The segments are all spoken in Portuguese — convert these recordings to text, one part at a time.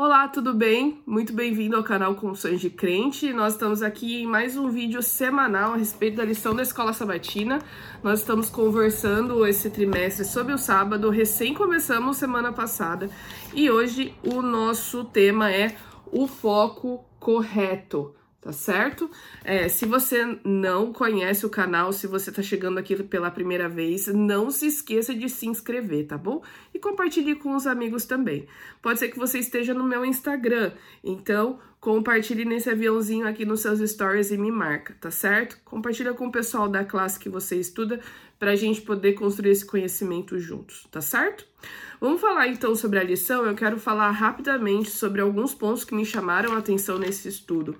Olá, tudo bem? Muito bem-vindo ao canal Confissões de Crente. Nós estamos aqui em mais um vídeo semanal a respeito da lição da Escola Sabatina. Nós estamos conversando esse trimestre sobre o sábado, recém começamos semana passada, e hoje o nosso tema é o foco correto tá certo? É, se você não conhece o canal, se você tá chegando aqui pela primeira vez, não se esqueça de se inscrever, tá bom? E compartilhe com os amigos também. Pode ser que você esteja no meu Instagram, então compartilhe nesse aviãozinho aqui nos seus stories e me marca, tá certo? Compartilha com o pessoal da classe que você estuda para a gente poder construir esse conhecimento juntos, tá certo? Vamos falar então sobre a lição. Eu quero falar rapidamente sobre alguns pontos que me chamaram a atenção nesse estudo.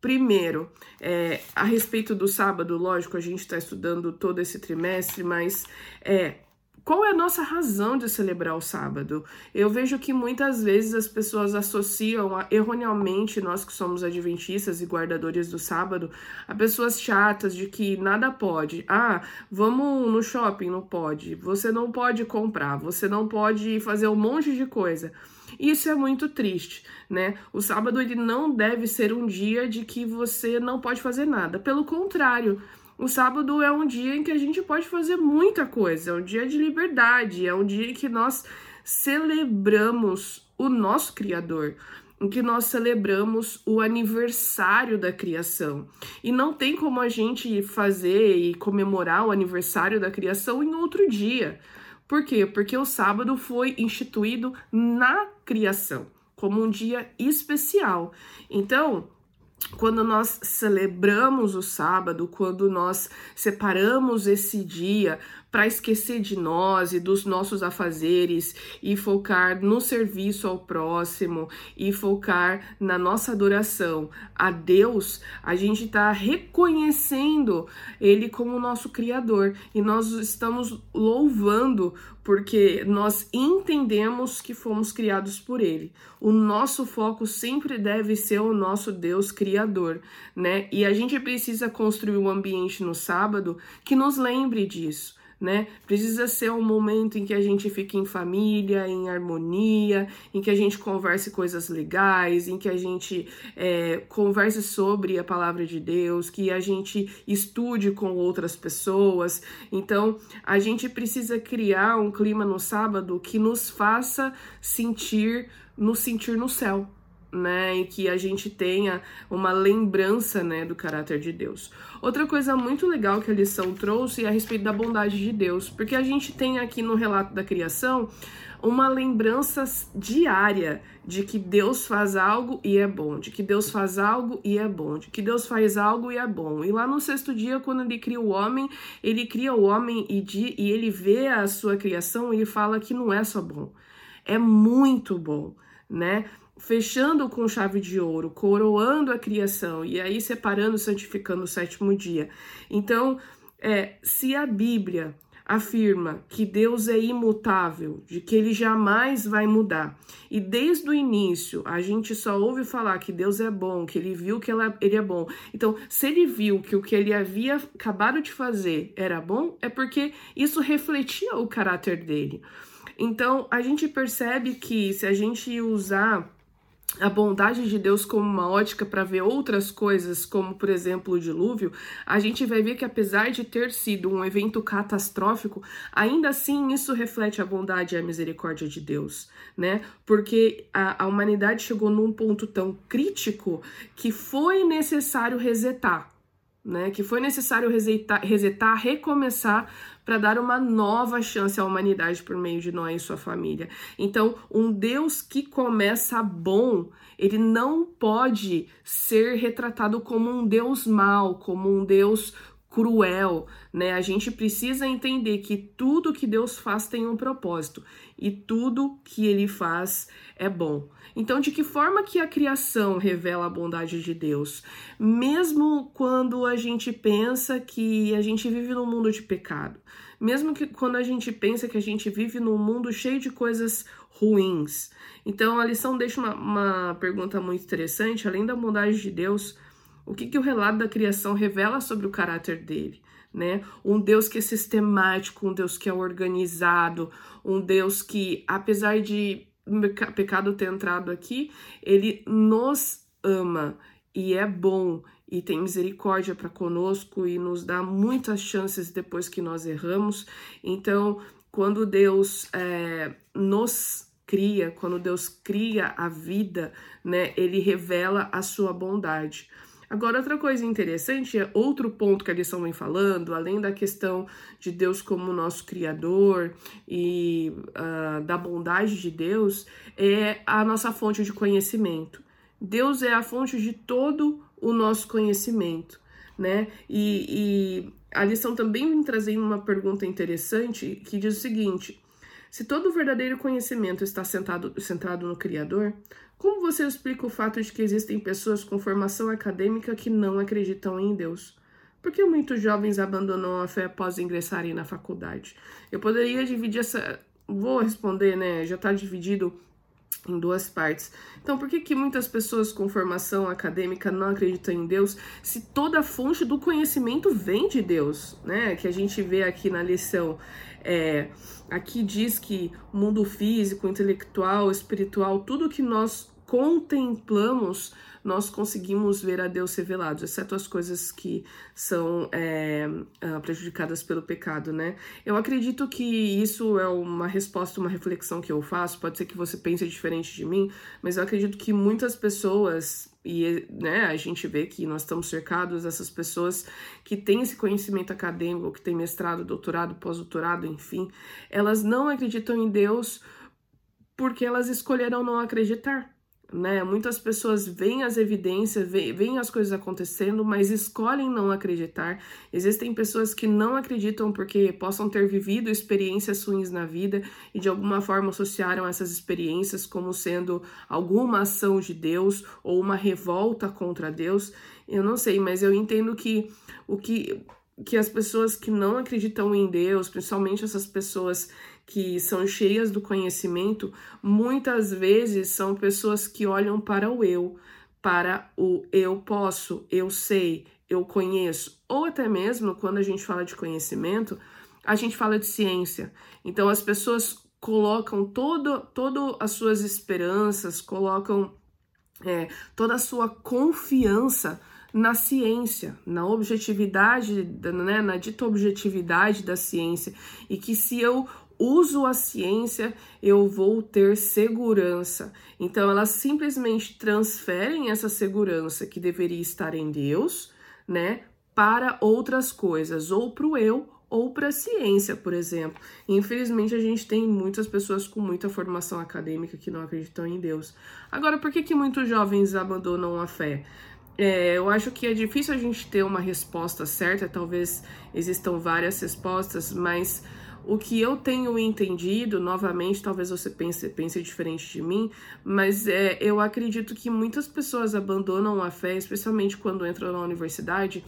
Primeiro, é, a respeito do sábado, lógico, a gente está estudando todo esse trimestre, mas é, qual é a nossa razão de celebrar o sábado? Eu vejo que muitas vezes as pessoas associam erroneamente nós que somos adventistas e guardadores do sábado a pessoas chatas de que nada pode. Ah, vamos no shopping, não pode. Você não pode comprar, você não pode fazer um monte de coisa. Isso é muito triste, né? O sábado ele não deve ser um dia de que você não pode fazer nada. Pelo contrário, o sábado é um dia em que a gente pode fazer muita coisa, é um dia de liberdade, é um dia em que nós celebramos o nosso Criador, em que nós celebramos o aniversário da criação. E não tem como a gente fazer e comemorar o aniversário da criação em outro dia. Por quê? Porque o sábado foi instituído na criação, como um dia especial. Então, quando nós celebramos o sábado, quando nós separamos esse dia para esquecer de nós e dos nossos afazeres e focar no serviço ao próximo e focar na nossa adoração a Deus, a gente está reconhecendo Ele como nosso Criador. E nós estamos louvando porque nós entendemos que fomos criados por Ele. O nosso foco sempre deve ser o nosso Deus Criador, né? E a gente precisa construir um ambiente no sábado que nos lembre disso né? Precisa ser um momento em que a gente fique em família, em harmonia, em que a gente converse coisas legais, em que a gente é, converse sobre a palavra de Deus, que a gente estude com outras pessoas. Então, a gente precisa criar um clima no sábado que nos faça sentir, nos sentir no céu, né, em que a gente tenha uma lembrança, né, do caráter de Deus. Outra coisa muito legal que a lição trouxe é a respeito da bondade de Deus, porque a gente tem aqui no relato da criação uma lembrança diária de que Deus faz algo e é bom, de que Deus faz algo e é bom, de que Deus faz algo e é bom. E lá no sexto dia, quando ele cria o homem, ele cria o homem e, de, e ele vê a sua criação e ele fala que não é só bom, é muito bom, né? Fechando com chave de ouro, coroando a criação e aí separando, santificando o sétimo dia. Então, é, se a Bíblia afirma que Deus é imutável, de que ele jamais vai mudar. E desde o início a gente só ouve falar que Deus é bom, que ele viu que ela, ele é bom. Então, se ele viu que o que ele havia acabado de fazer era bom, é porque isso refletia o caráter dele. Então, a gente percebe que se a gente usar a bondade de Deus como uma ótica para ver outras coisas, como por exemplo o dilúvio, a gente vai ver que apesar de ter sido um evento catastrófico, ainda assim isso reflete a bondade e a misericórdia de Deus, né? Porque a, a humanidade chegou num ponto tão crítico que foi necessário resetar né? Que foi necessário resetar, resetar recomeçar para dar uma nova chance à humanidade por meio de Noé e sua família. Então, um Deus que começa bom, ele não pode ser retratado como um Deus mau, como um Deus cruel, né? A gente precisa entender que tudo que Deus faz tem um propósito e tudo que ele faz é bom. Então, de que forma que a criação revela a bondade de Deus? Mesmo quando a gente pensa que a gente vive num mundo de pecado, mesmo que quando a gente pensa que a gente vive num mundo cheio de coisas ruins. Então, a lição deixa uma, uma pergunta muito interessante, além da bondade de Deus, o que, que o relato da criação revela sobre o caráter dele? Né? Um Deus que é sistemático, um Deus que é organizado, um Deus que, apesar de pecado ter entrado aqui, ele nos ama e é bom e tem misericórdia para conosco e nos dá muitas chances depois que nós erramos. Então, quando Deus é, nos cria, quando Deus cria a vida, né, ele revela a sua bondade. Agora, outra coisa interessante, é outro ponto que a lição vem falando, além da questão de Deus como nosso Criador e uh, da bondade de Deus, é a nossa fonte de conhecimento. Deus é a fonte de todo o nosso conhecimento, né? E, e a lição também vem trazendo uma pergunta interessante que diz o seguinte: se todo o verdadeiro conhecimento está sentado, centrado no Criador, como você explica o fato de que existem pessoas com formação acadêmica que não acreditam em Deus? Por que muitos jovens abandonam a fé após ingressarem na faculdade? Eu poderia dividir essa. Vou responder, né? Já está dividido em duas partes. Então, por que, que muitas pessoas com formação acadêmica não acreditam em Deus se toda a fonte do conhecimento vem de Deus, né? Que a gente vê aqui na lição. É, aqui diz que o mundo físico, intelectual, espiritual, tudo que nós contemplamos nós conseguimos ver a Deus revelado, exceto as coisas que são é, ah, prejudicadas pelo pecado, né? Eu acredito que isso é uma resposta, uma reflexão que eu faço. Pode ser que você pense diferente de mim, mas eu acredito que muitas pessoas e né, a gente vê que nós estamos cercados dessas pessoas que têm esse conhecimento acadêmico, que têm mestrado, doutorado, pós-doutorado, enfim, elas não acreditam em Deus porque elas escolheram não acreditar né? Muitas pessoas veem as evidências, veem as coisas acontecendo, mas escolhem não acreditar. Existem pessoas que não acreditam porque possam ter vivido experiências ruins na vida e de alguma forma associaram essas experiências como sendo alguma ação de Deus ou uma revolta contra Deus. Eu não sei, mas eu entendo que o que que as pessoas que não acreditam em Deus, principalmente essas pessoas que são cheias do conhecimento, muitas vezes são pessoas que olham para o eu, para o eu posso, eu sei, eu conheço, ou até mesmo quando a gente fala de conhecimento, a gente fala de ciência. Então as pessoas colocam todo, todo as suas esperanças, colocam é, toda a sua confiança na ciência, na objetividade, né, na dita objetividade da ciência, e que se eu uso a ciência, eu vou ter segurança. Então, elas simplesmente transferem essa segurança que deveria estar em Deus, né, para outras coisas, ou para o eu, ou para a ciência, por exemplo. Infelizmente, a gente tem muitas pessoas com muita formação acadêmica que não acreditam em Deus. Agora, por que, que muitos jovens abandonam a fé? É, eu acho que é difícil a gente ter uma resposta certa, talvez existam várias respostas, mas o que eu tenho entendido, novamente, talvez você pense, pense diferente de mim, mas é, eu acredito que muitas pessoas abandonam a fé, especialmente quando entram na universidade,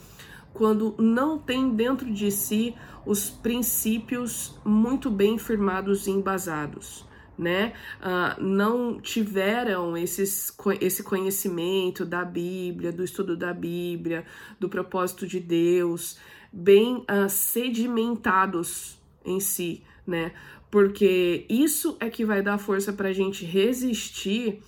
quando não tem dentro de si os princípios muito bem firmados e embasados. Né? Uh, não tiveram esses, esse conhecimento da Bíblia, do estudo da Bíblia, do propósito de Deus, bem uh, sedimentados em si, né? Porque isso é que vai dar força para a gente resistir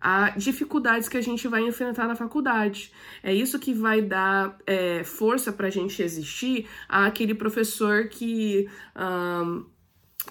a dificuldades que a gente vai enfrentar na faculdade. É isso que vai dar é, força para a gente resistir àquele professor que. Um,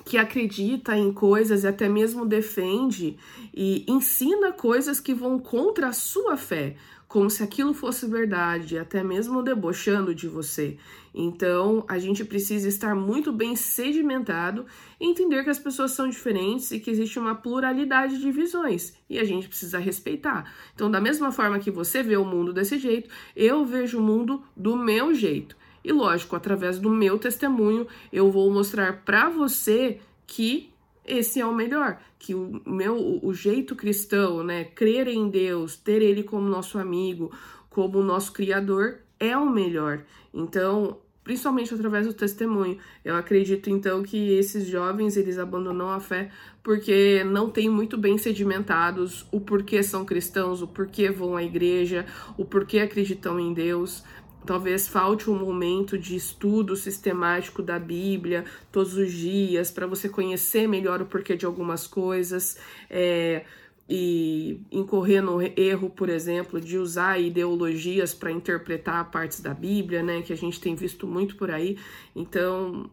que acredita em coisas e até mesmo defende e ensina coisas que vão contra a sua fé, como se aquilo fosse verdade, até mesmo debochando de você. Então, a gente precisa estar muito bem sedimentado entender que as pessoas são diferentes e que existe uma pluralidade de visões e a gente precisa respeitar. Então, da mesma forma que você vê o mundo desse jeito, eu vejo o mundo do meu jeito. E lógico, através do meu testemunho, eu vou mostrar para você que esse é o melhor, que o meu o jeito cristão, né, crer em Deus, ter ele como nosso amigo, como nosso criador é o melhor. Então, principalmente através do testemunho. Eu acredito então que esses jovens eles abandonam a fé porque não têm muito bem sedimentados o porquê são cristãos, o porquê vão à igreja, o porquê acreditam em Deus. Talvez falte um momento de estudo sistemático da Bíblia todos os dias para você conhecer melhor o porquê de algumas coisas. É, e incorrer no erro, por exemplo, de usar ideologias para interpretar partes da Bíblia, né, que a gente tem visto muito por aí. Então,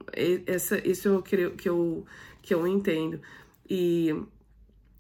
essa, isso é o que eu, que eu, que eu entendo. E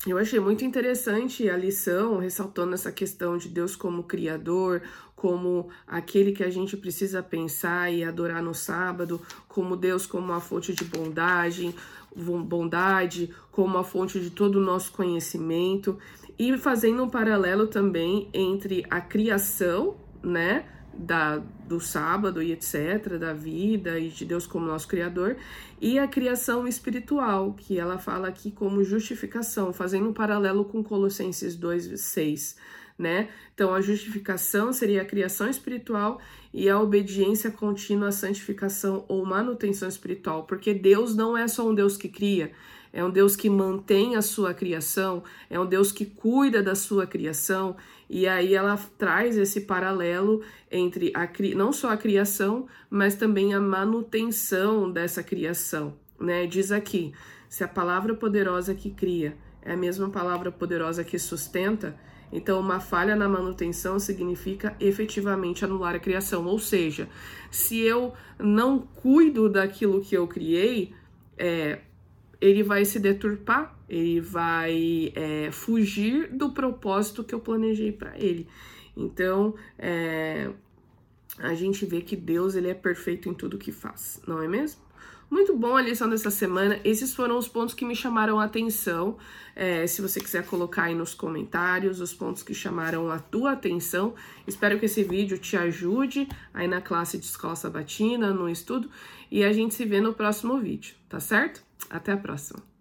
eu achei muito interessante a lição, ressaltando essa questão de Deus como Criador, como aquele que a gente precisa pensar e adorar no sábado, como Deus como a fonte de bondade, bondade, como a fonte de todo o nosso conhecimento, e fazendo um paralelo também entre a criação, né, da, do sábado e etc., da vida e de Deus como nosso Criador, e a criação espiritual, que ela fala aqui como justificação, fazendo um paralelo com Colossenses 2, 6 né? Então a justificação seria a criação espiritual e a obediência contínua à santificação ou manutenção espiritual, porque Deus não é só um Deus que cria, é um Deus que mantém a sua criação, é um Deus que cuida da sua criação, e aí ela traz esse paralelo entre a, não só a criação, mas também a manutenção dessa criação, né? Diz aqui: se a palavra poderosa que cria é a mesma palavra poderosa que sustenta, então, uma falha na manutenção significa efetivamente anular a criação. Ou seja, se eu não cuido daquilo que eu criei, é, ele vai se deturpar, ele vai é, fugir do propósito que eu planejei para ele. Então, é, a gente vê que Deus ele é perfeito em tudo que faz, não é mesmo? Muito bom a lição dessa semana. Esses foram os pontos que me chamaram a atenção. É, se você quiser colocar aí nos comentários os pontos que chamaram a tua atenção. Espero que esse vídeo te ajude aí na classe de escola sabatina, no estudo. E a gente se vê no próximo vídeo, tá certo? Até a próxima.